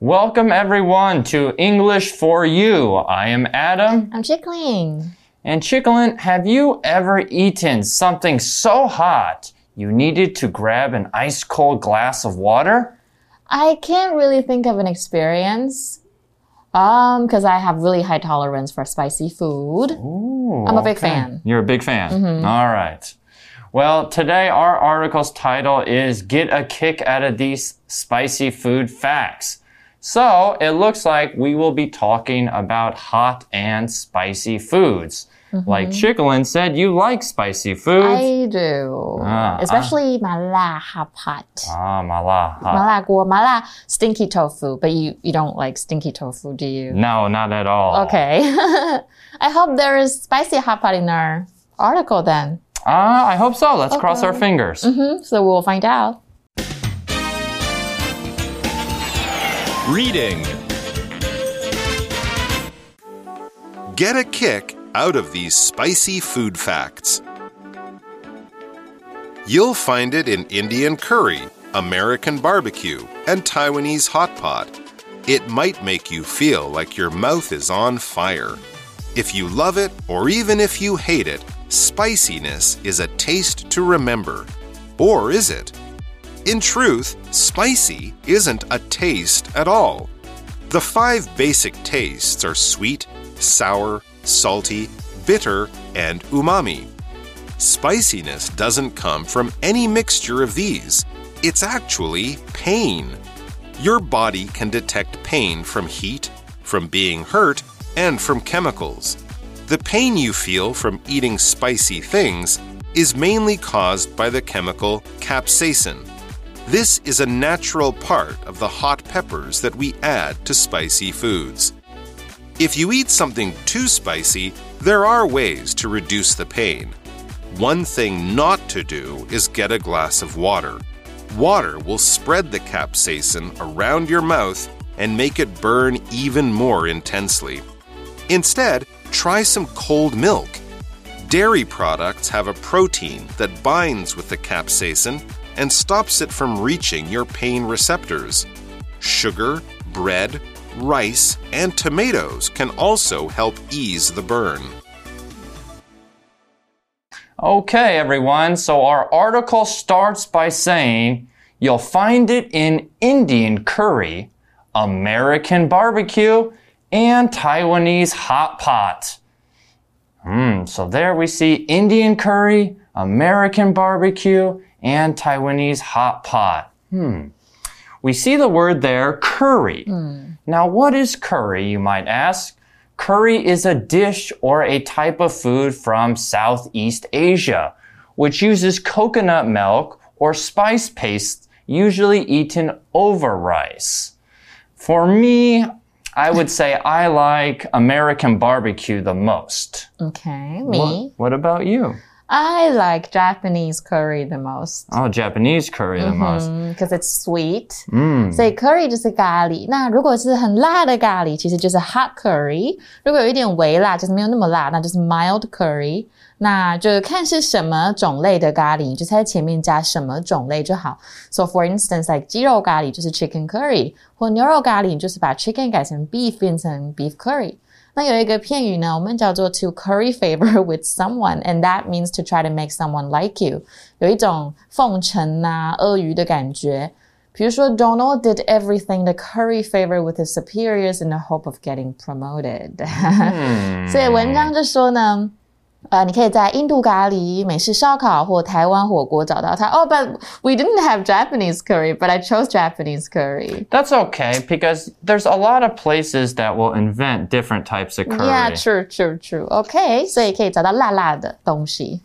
Welcome everyone to English for You. I am Adam. I'm Chickling. And Chicklin, have you ever eaten something so hot you needed to grab an ice cold glass of water? I can't really think of an experience. Um, because I have really high tolerance for spicy food. Ooh, I'm a big okay. fan. You're a big fan. All right. Well, today our article's title is Get a Kick Out of These Spicy Food Facts. So it looks like we will be talking about hot and spicy foods. Mm -hmm. Like Chicolin said, you like spicy foods. I do. Uh, Especially ah. uh, mala hot pot. Ah, mala hot. Mala guo, mala stinky tofu. But you, you don't like stinky tofu, do you? No, not at all. Okay. I hope there is spicy hot pot in our article then. Ah, uh, I hope so. Let's okay. cross our fingers. Mm -hmm. So we'll find out. Reading Get a kick out of these spicy food facts. You'll find it in Indian curry, American barbecue, and Taiwanese hot pot. It might make you feel like your mouth is on fire. If you love it or even if you hate it, spiciness is a taste to remember. Or is it? In truth, spicy isn't a taste at all. The five basic tastes are sweet, sour, salty, bitter, and umami. Spiciness doesn't come from any mixture of these, it's actually pain. Your body can detect pain from heat, from being hurt, and from chemicals. The pain you feel from eating spicy things is mainly caused by the chemical capsaicin. This is a natural part of the hot peppers that we add to spicy foods. If you eat something too spicy, there are ways to reduce the pain. One thing not to do is get a glass of water. Water will spread the capsaicin around your mouth and make it burn even more intensely. Instead, try some cold milk. Dairy products have a protein that binds with the capsaicin and stops it from reaching your pain receptors. Sugar, bread, rice, and tomatoes can also help ease the burn. Okay, everyone. So our article starts by saying you'll find it in Indian curry, American barbecue, and Taiwanese hot pot. Hmm, so there we see Indian curry, American barbecue, and Taiwanese hot pot. Hmm. We see the word there, curry. Now, what is curry, you might ask? Curry is a dish or a type of food from Southeast Asia, which uses coconut milk or spice paste, usually eaten over rice. For me, I would say I like American barbecue the most. Okay, me. What, what about you? I like Japanese curry the most. Oh, Japanese curry the most. because it's sweet，嗯所以 curry 就是咖喱。那如果是很辣的咖喱，其实就是 hot curry。如果有一点微辣，就是没有那么辣，那就是 mild curry。那就看是什么种类的咖喱，你就在前面加什么种类就好。So for instance, like 鸡肉咖喱就是 chicken curry，或牛肉咖喱，你就是把 chicken 改成 beef 变成 beef curry。 那有一个片语呢，我们叫做 to curry favor with someone，and that means to try to make someone like you，有一种奉承呐、阿谀的感觉。比如说，Donald did everything to curry favor with his superiors in the hope of getting promoted 所以文章就说呢。 呃，你可以在印度咖喱、美式烧烤或台湾火锅找到它。Oh, but we didn't have Japanese curry, but I chose Japanese curry. That's okay because there's a lot of places that will invent different types of curry. Yeah, true, true, true. OK，所以可以找到辣辣的东西。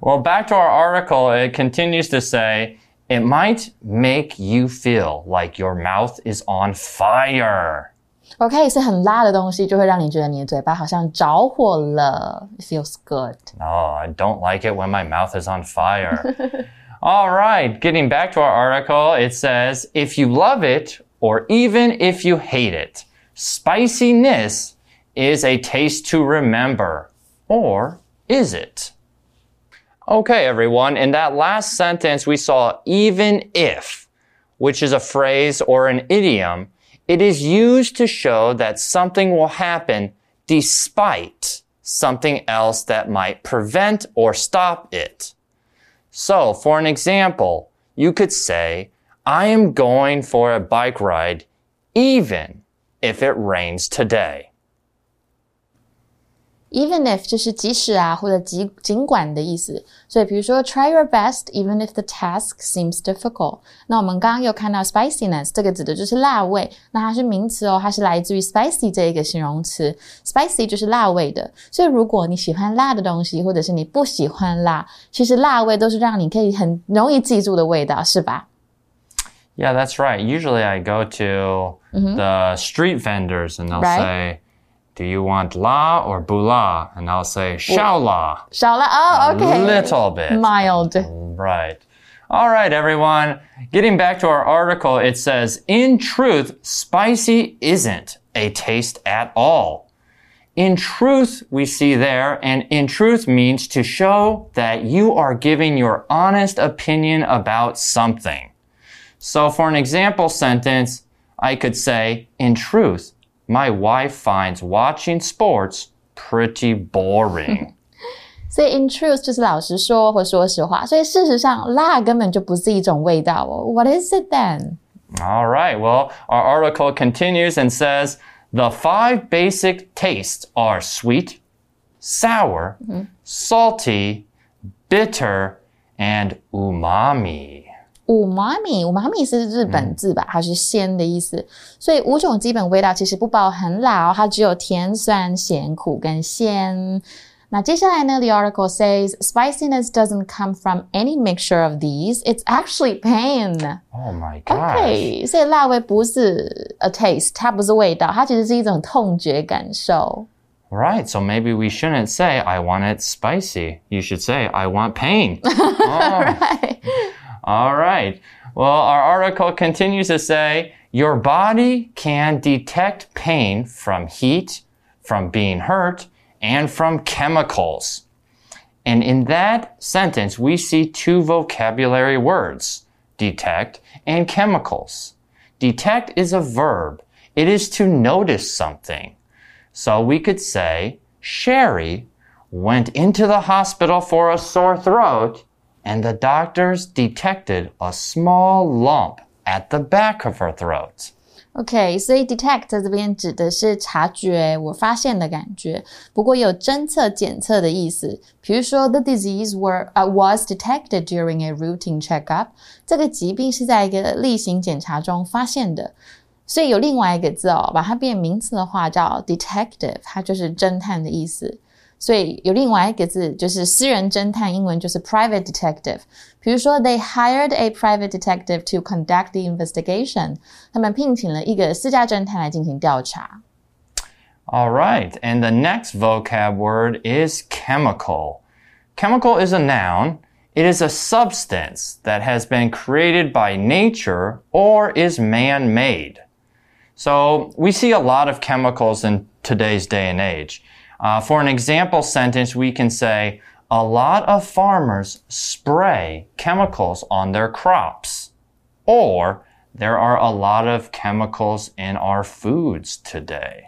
Well, back to our article, it continues to say it might make you feel like your mouth is on fire. OK，是很辣的东西，就会让你觉得你的嘴巴好像着火了。It feels good. Oh, I don't like it when my mouth is on fire. All right, getting back to our article, it says if you love it or even if you hate it, spiciness is a taste to remember. Or is it? Okay, everyone, in that last sentence, we saw even if. which is a phrase or an idiom, it is used to show that something will happen despite something else that might prevent or stop it. So, for an example, you could say, I am going for a bike ride even if it rains today Even if 就是即使啊，或者尽尽管的意思。所以比如说，try your best even if the task seems difficult。那我们刚刚有看到 spiciness 这个指的就是辣味，那它是名词哦，它是来自于 spicy 这一个形容词，spicy 就是辣味的。所以如果你喜欢辣的东西，或者是你不喜欢辣，其实辣味都是让你可以很容易记住的味道，是吧？Yeah, that's right. Usually I go to the street vendors and they'll Right. say, do you want la or bula? And I'll say shaola. Shaola. Oh, okay. A little bit. Mild. Right. All right, everyone. Getting back to our article, it says, in truth, spicy isn't a taste at all. In truth, we see there, and in truth means to show that you are giving your honest opinion about something. So for an example sentence, I could say, in truth, my wife finds watching sports pretty boring. 所以 in truth 就是老实说或说实话，所以事实上辣根本就不是一种味道哦。What is it then？ All right. Well, our article continues and says the five basic tastes are sweet, sour, salty, bitter, and umami. 五妈咪，五妈咪是日本字吧？它是鲜的意思。所以五种基本味道其实不包含辣哦，它只有甜、酸、咸、苦跟鲜。那接下来呢？The article says spiciness doesn't come from any mixture of these. It's actually pain. Oh my gosh. OK，所以辣味不是 a taste，它不是味道，它其实是一种痛觉感受。 Right. So maybe we shouldn't say, I want it spicy. You should say, I want pain. Oh. All right. Well, our article continues to say your body can detect pain from heat, from being hurt, and from chemicals. And in that sentence, we see two vocabulary words detect and chemicals. Detect is a verb, it is to notice something. So we could say, Sherry went into the hospital for a sore throat, and the doctors detected a small lump at the back of her throat. OK，所以 detect 在这边指的是察觉、我发现的感觉，不过有侦测、检测的意思。比如说，the disease were、uh, was detected during a routine checkup，这个疾病是在一个例行检查中发现的。所以有另外一个字哦，把它变名词的话叫 detective，它就是侦探的意思。 所以有另外一个字就是私人侦探，英文就是 private detective。比如说，they hired a private detective to conduct the investigation。他们聘请了一个私家侦探来进行调查。 All right. And the next vocab word is chemical. Chemical is a noun. It is a substance that has been created by nature or is man made. So we see a lot of chemicals in today's day and age. Uh, for an example sentence, we can say, a lot of farmers spray chemicals on their crops. Or, there are a lot of chemicals in our foods today.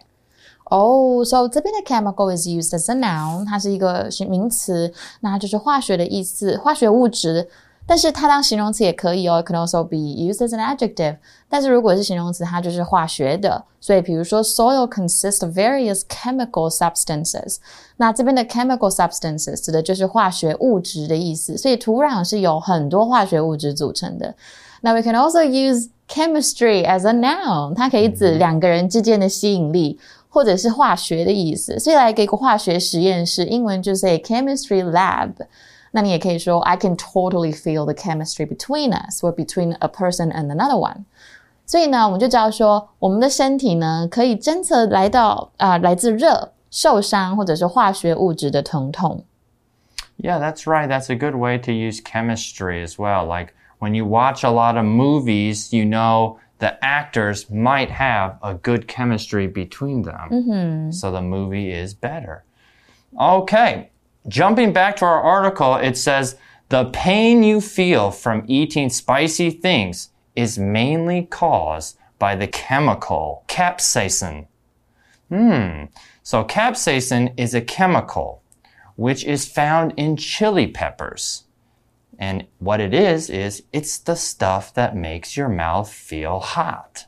哦、oh,，so 这边的 chemical is used as a noun，它是一个是名词，那它就是化学的意思，化学物质。 但是它当形容词也可以哦，it can also be used as an adjective。但是如果是形容词，它就是化学的。所以比如说，soil consists of various chemical substances。那这边的 chemical substances 指的就是化学物质的意思。所以土壤是由很多化学物质组成的。那 we can also use chemistry as a noun，它可以指两个人之间的吸引力。或者是化学的意思，所以来一个化学实验室，英文就是 a chemistry lab。 那你也可以说 I can totally feel the chemistry between us, or between a person and another one。所以呢，我们就知道说，我们的身体呢可以侦测来到啊、呃、来自热、受伤或者是化学物质的疼痛。 Yeah, that's right. That's a good way to use chemistry as well. Like when you watch a lot of movies, you know the actors might have a good chemistry between them. So the movie is better. Okay, jumping back to our article, it says the pain you feel from eating spicy things is mainly caused by the chemical capsaicin. Hmm. So capsaicin is a chemical which is found in chili peppers. And what it is, is it's the stuff that makes your mouth feel hot.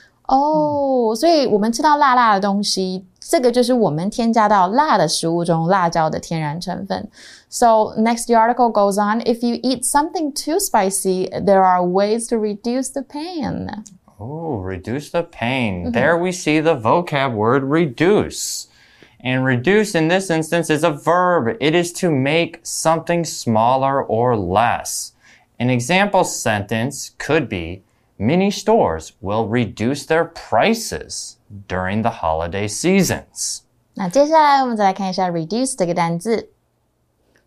哦，所以我们吃到辣辣的东西，这个就是我们添加到辣的食物中辣椒的天然成分。So next the article goes on, if you eat something too spicy, there are ways to reduce the pain. Oh, reduce the pain. There we see the vocab word reduce. And reduce in this instance is a verb. It is to make something smaller or less. An example sentence could be Many stores will reduce their prices during the holiday seasons. 那接下来我们再来看一下 reduce 这个单字。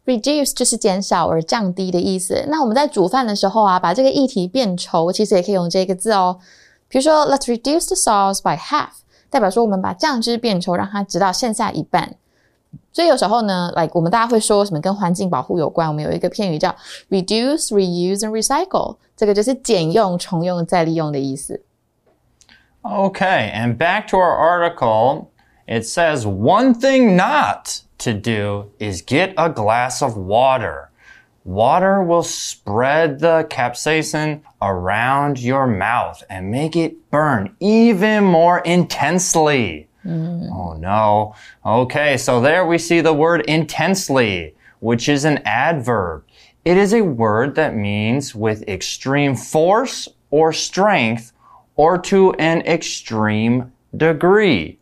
reduce 就是减少而降低的意思。那我们在煮饭的时候啊，把这个液体变稠，其实也可以用这个字哦。比如说，Let's reduce the sauce by half，代表说我们把酱汁变稠，让它直到剩下一半。 所以有时候呢，like 我们大家会说什么跟环境保护有关，我们有一个片语叫 reduce, reuse and recycle，这个就是减用、重用、再利用的意思。Okay, and back to our article, it says one thing not to do is get a glass of water. Water will spread the capsaicin around your mouth and make it burn even more intensely. Mm. Oh no. Okay, so there we see the word intensely, which is an adverb. It is a word that means with extreme force or strength or to an extreme degree.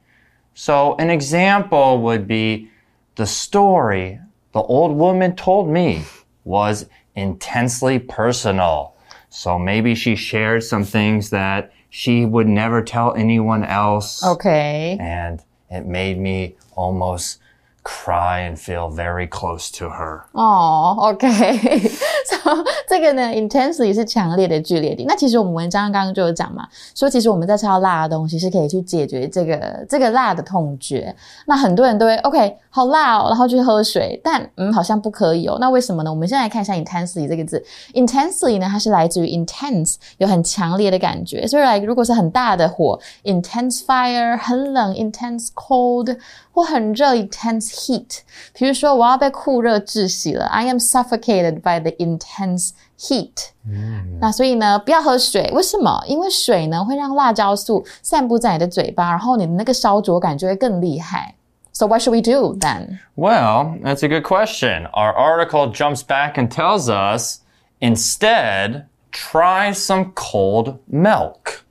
So an example would be the story the old woman told me was intensely personal. So maybe she shared some things that she would never tell anyone else. Okay. And it made me almost cry and feel very close to her. 哦、oh,，OK，so 这个呢，intensely 是强烈的剧烈的。那其实我们文章刚刚就有讲嘛，说其实我们在吃到辣的东西是可以去解决这个这个辣的痛觉。那很多人都会 OK 好辣哦，然后去喝水，但嗯好像不可以哦。那为什么呢？我们先来看一下 intensely 这个字，intensely 呢它是来自于 intense，有很强烈的感觉。所以来如果是很大的火，intense fire，很冷，intense cold。或很热 intense heat，比如说我要被酷热窒息了，I am suffocated by the int heat。嗯，那所以呢，不要喝水，为什么？因为水呢会让辣椒素散布在你的嘴巴，然后你的那个烧灼感就会更厉害。So what should we do then? Well, that's a good question. Our article jumps back and tells us instead try some cold milk.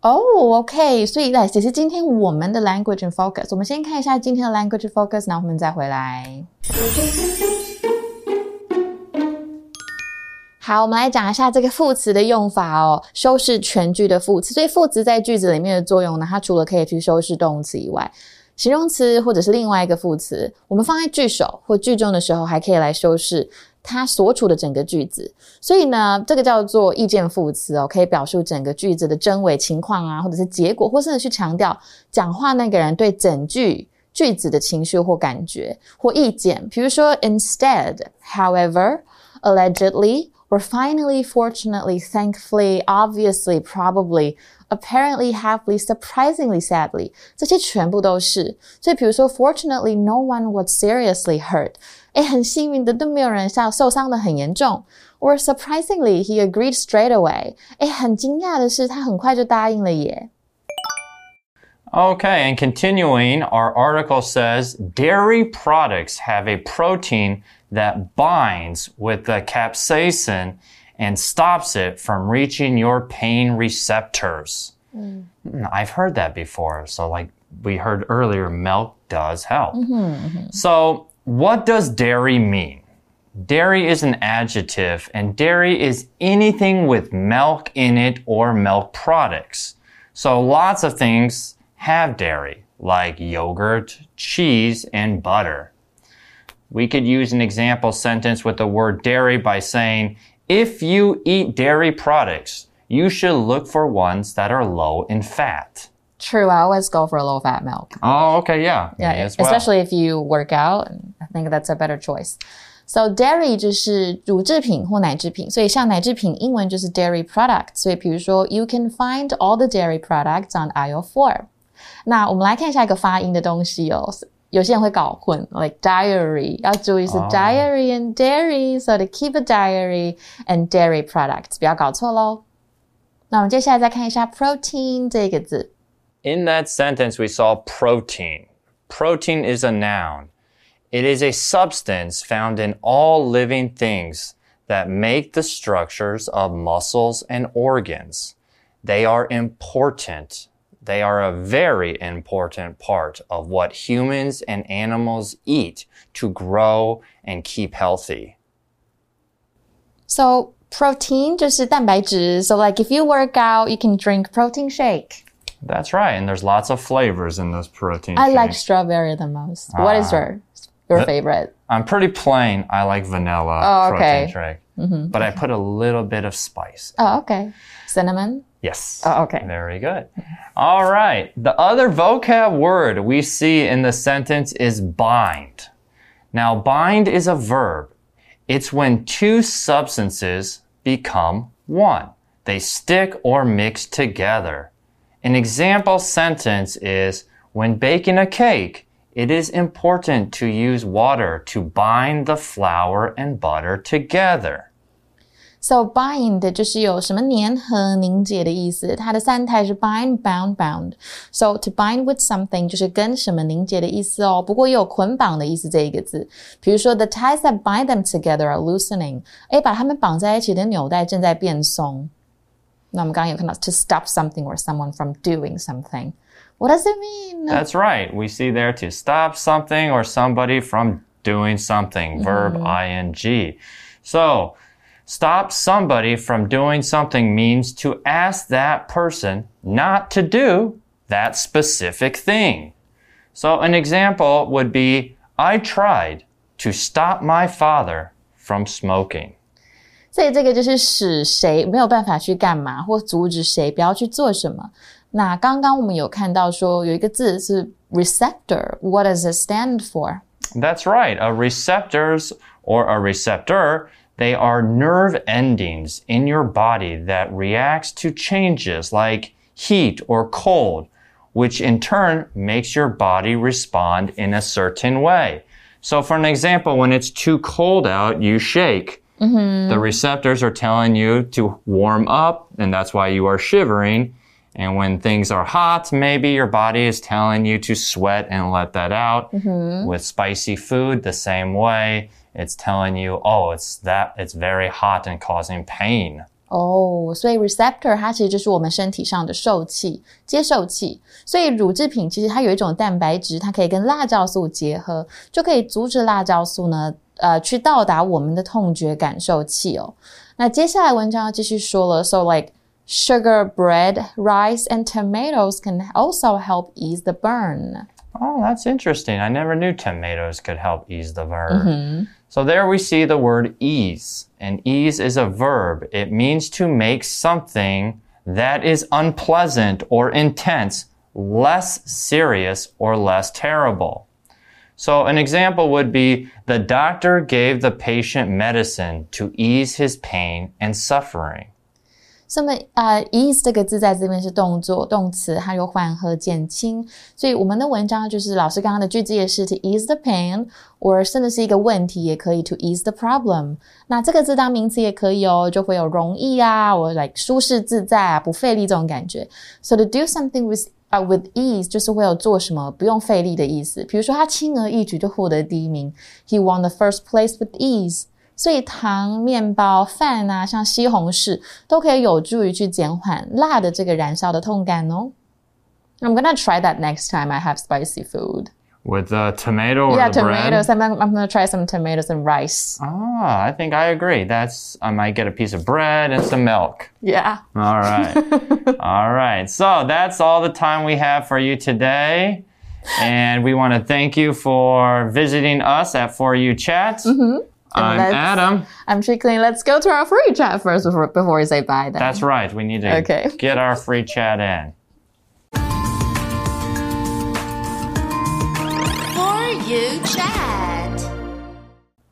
哦、oh,，OK，所以来其实今天我们的 language and focus，我们先看一下今天的 language focus，然后我们再回来。 好，我们来讲一下这个副词的用法哦，修饰全句的副词。所以副词在句子里面的作用呢，它除了可以去修饰动词以外，形容词或者是另外一个副词，我们放在句首或句中的时候，还可以来修饰。它所处的整个句子，所以呢，这个叫做意见副词哦，可以表述整个句子的真伪情况啊，或者是结果，或甚至去强调讲话那个人对整句句子的情绪或感觉或意见。比如说，instead, however, allegedly, or finally, fortunately, thankfully, obviously, probably, apparently, happily, surprisingly, sadly，这些全部都是。所以，比如说，fortunately, no one was seriously hurt。哎，很幸运的都没有人受受伤的很严重。Or surprisingly, he agreed straight away. 哎，很惊讶的是，他很快就答应了耶。Okay, and continuing, our article says dairy products have a protein that binds with the capsaicin and stops it from reaching your pain receptors. Mm. I've heard that before. So, like we heard earlier, milk does help. Mm -hmm, mm -hmm. So, what does dairy mean? Dairy is an adjective, and dairy is anything with milk in it or milk products. So lots of things have dairy, like yogurt, cheese, and butter We could use an example sentence with the word dairy by saying, if you eat dairy products, you should look for ones that are low in fat. True, I always go for low fat milk. Oh, okay, yeah. me Yeah, as well. especially if you work out, I think that's a better choice. So dairy 就是乳制品或奶制品，所以像奶制品英文就是 dairy product。所以比如说，you can find all the dairy products on aisle four。那我们来看一下一个发音的东西哦。 有些人会搞混，like diary，要注意是 diary and dairy，so to keep a diary and dairy products，不要搞错喽。那我们接下来再看一下 protein 这个字。 In that sentence, we saw protein. Protein is a noun. It is a substance found in all living things that make the structures of muscles and organs. They are important. They are a very important part of what humans and animals eat to grow and keep healthy. So protein 就是蛋白质。So like if you work out, you can drink protein shake. That's right. And there's lots of flavors in those protein I like shakes. strawberry the most. What is your your favorite? I'm pretty plain. I like vanilla Oh, protein okay. Mm-hmm. shake. But I put a little bit of spice. Oh, okay. Cinnamon. Yes. Oh, okay. Very good. All right. The other vocab word we see in the sentence is bind. Now, bind is a verb. It's when two substances become one. They stick or mix together. An example sentence is when baking a cake, it is important to use water to bind the flour and butter together. So bind 就是有什么粘合、凝结的意思。它的三态是 bind, bound, bound. So to bind with something 就是跟什么凝结的意思哦。不过也有捆绑的意思这一个字。比如说 the ties that bind them together are loosening。诶，把它们绑在一起的纽带正在变松。那我们刚刚有看到 to stop something or someone from doing something. What does it mean? That's right. We see there to stop something or somebody from doing something. Verb ing. So, stop somebody from doing something means to ask that person not to do that specific thing. So, an example would be I tried to stop my father from smoking. 所以这个就是使谁没有办法去干嘛，或阻止谁不要去做什么。那刚刚我们有看到说有一个字是 receptor，what does it stand for？ That's right. A receptors or a receptor, they are nerve endings in your body that reacts to changes like heat or cold, which in turn makes your body respond in a certain way. So for an example, when it's too cold out, you shake. Mm-hmm. The receptors are telling you to warm up, and that's why you are shivering. And when things are hot, maybe your body is telling you to sweat and let that out. With spicy food, the same way. It's telling you, oh, it's that, it's very hot and causing pain. 哦，所以 receptor 它其实就是我们身体上的受器、接受器。所以乳制品其实它有一种蛋白质，它可以跟辣椒素结合，就可以阻止辣椒素呢，呃，去到达我们的痛觉感受器哦。那接下来文章要继续说了，so like Sugar, bread, rice, and tomatoes can also help ease the burn. Oh, that's interesting. I never knew tomatoes could help ease the verb. Mm-hmm. So there we see the word ease. And ease is a verb. It means to make something that is unpleasant or intense less serious or less terrible. So an example would be the doctor gave the patient medicine to ease his pain and suffering. 那么呃，ease 这个字在这边是动作动词，它有缓和、减轻，所以我们的文章就是老师刚刚的句子也是 to ease the pain，或甚至是一个问题也可以 to ease the problem。那这个字当名词也可以哦，就会有容易啊，或 like 舒适自在啊，不费力这种感觉。So to do something with 啊、with ease 就是会有做什么不用费力的意思。比如说他轻而易举就获得第一名，He won the first place with ease。所以糖、面包、饭啊，像西红柿都可以有助于去减缓辣的这个燃烧的痛感哦。I'm gonna try that next time I have spicy food. With the tomato or yeah, the tomatoes. bread? I'm, I'm gonna try some tomatoes and rice. Ah, I think I agree. That's I might get a piece of bread and some milk. Yeah. All right. all right. So that's all the time we have for you today. And we want to thank you for visiting us at For You Chat. I'm Adam. I'm Chickling. Let's go to our free chat first before, before we say bye. Then. That's right. We need to Okay. get our free chat in. For you chat.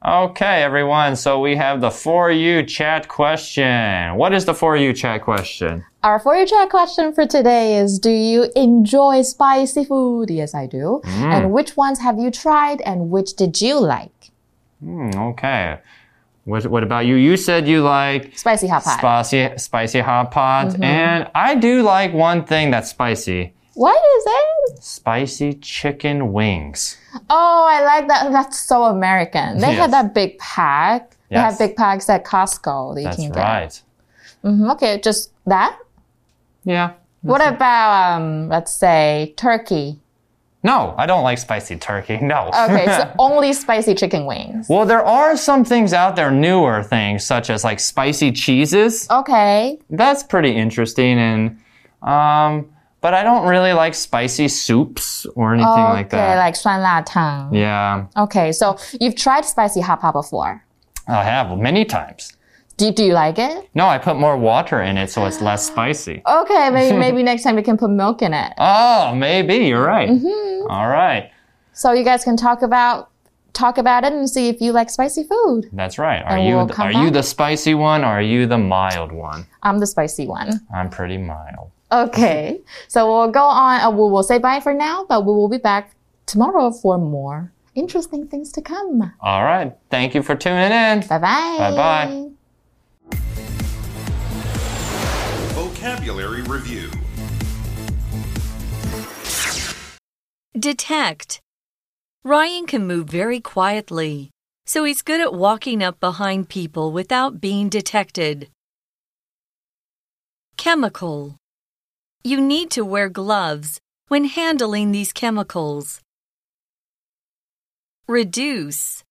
Okay, everyone. So we have the For You Chat question. What is the For You Chat question? Our for you chat question for today is Do you enjoy spicy food? Yes, I do. Mm. And which ones have you tried and which did you like? Hmm, okay. What, what about you? You said you like Spicy hot pot. spicy, spicy hot pot. Mm-hmm. And I do like one thing that's spicy what is it? spicy chicken wings. Oh, I like that. That's so American. They Yes. have that big pack. They Yes. have big packs at Costco that you That's can get. right. Mhm, Okay, just that. Yeah. What about um, let's say turkey? No, I don't like spicy turkey. No. Okay, so only spicy chicken wings. well, there are some things out there, newer things, such as like spicy cheeses. Okay, That's pretty interesting. And, um, but I don't really like spicy soups or anything okay, like that. like 酸辣汤. yeah, Okay, so you've tried spicy hot pot before. I have many times. Do, do you like it? No, I put more water in it so it's less spicy. Okay, maybe maybe next time we can put milk in it. Oh, maybe you're right. Mm-hmm. All right, So you guys can talk about talk about it and see if you like spicy food. that's right. Are And you we'll are you the spicy one or are you the mild one? I'm the spicy one. I'm pretty mild. Okay, so we'll go on. Uh, we will say bye for now, but we will be back tomorrow for more interesting things to come. All right. Thank you for tuning in. Bye bye. Bye-bye. Vocabulary Review Detect. Ryan can move very quietly, so he's good at walking up behind people without being detected. Chemical. You need to wear gloves when handling these chemicals. Reduce.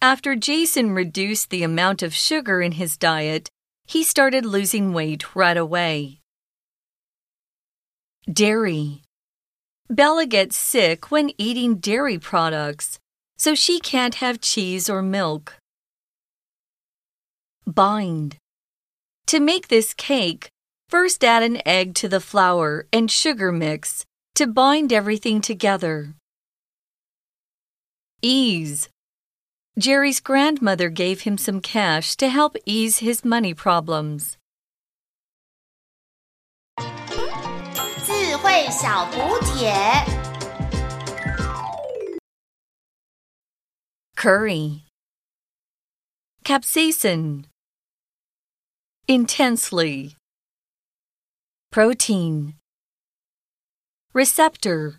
After Jason reduced the amount of sugar in his diet, he started losing weight right away. Dairy. Bella gets sick when eating dairy products, so she can't have cheese or milk. Bind. To make this cake, first add an egg to the flour and sugar mix to bind everything together. Ease. Jerry's grandmother gave him some cash to help ease his money problems. 智慧小补帖。 Curry. Capsaicin. Intensely. Protein. Receptor.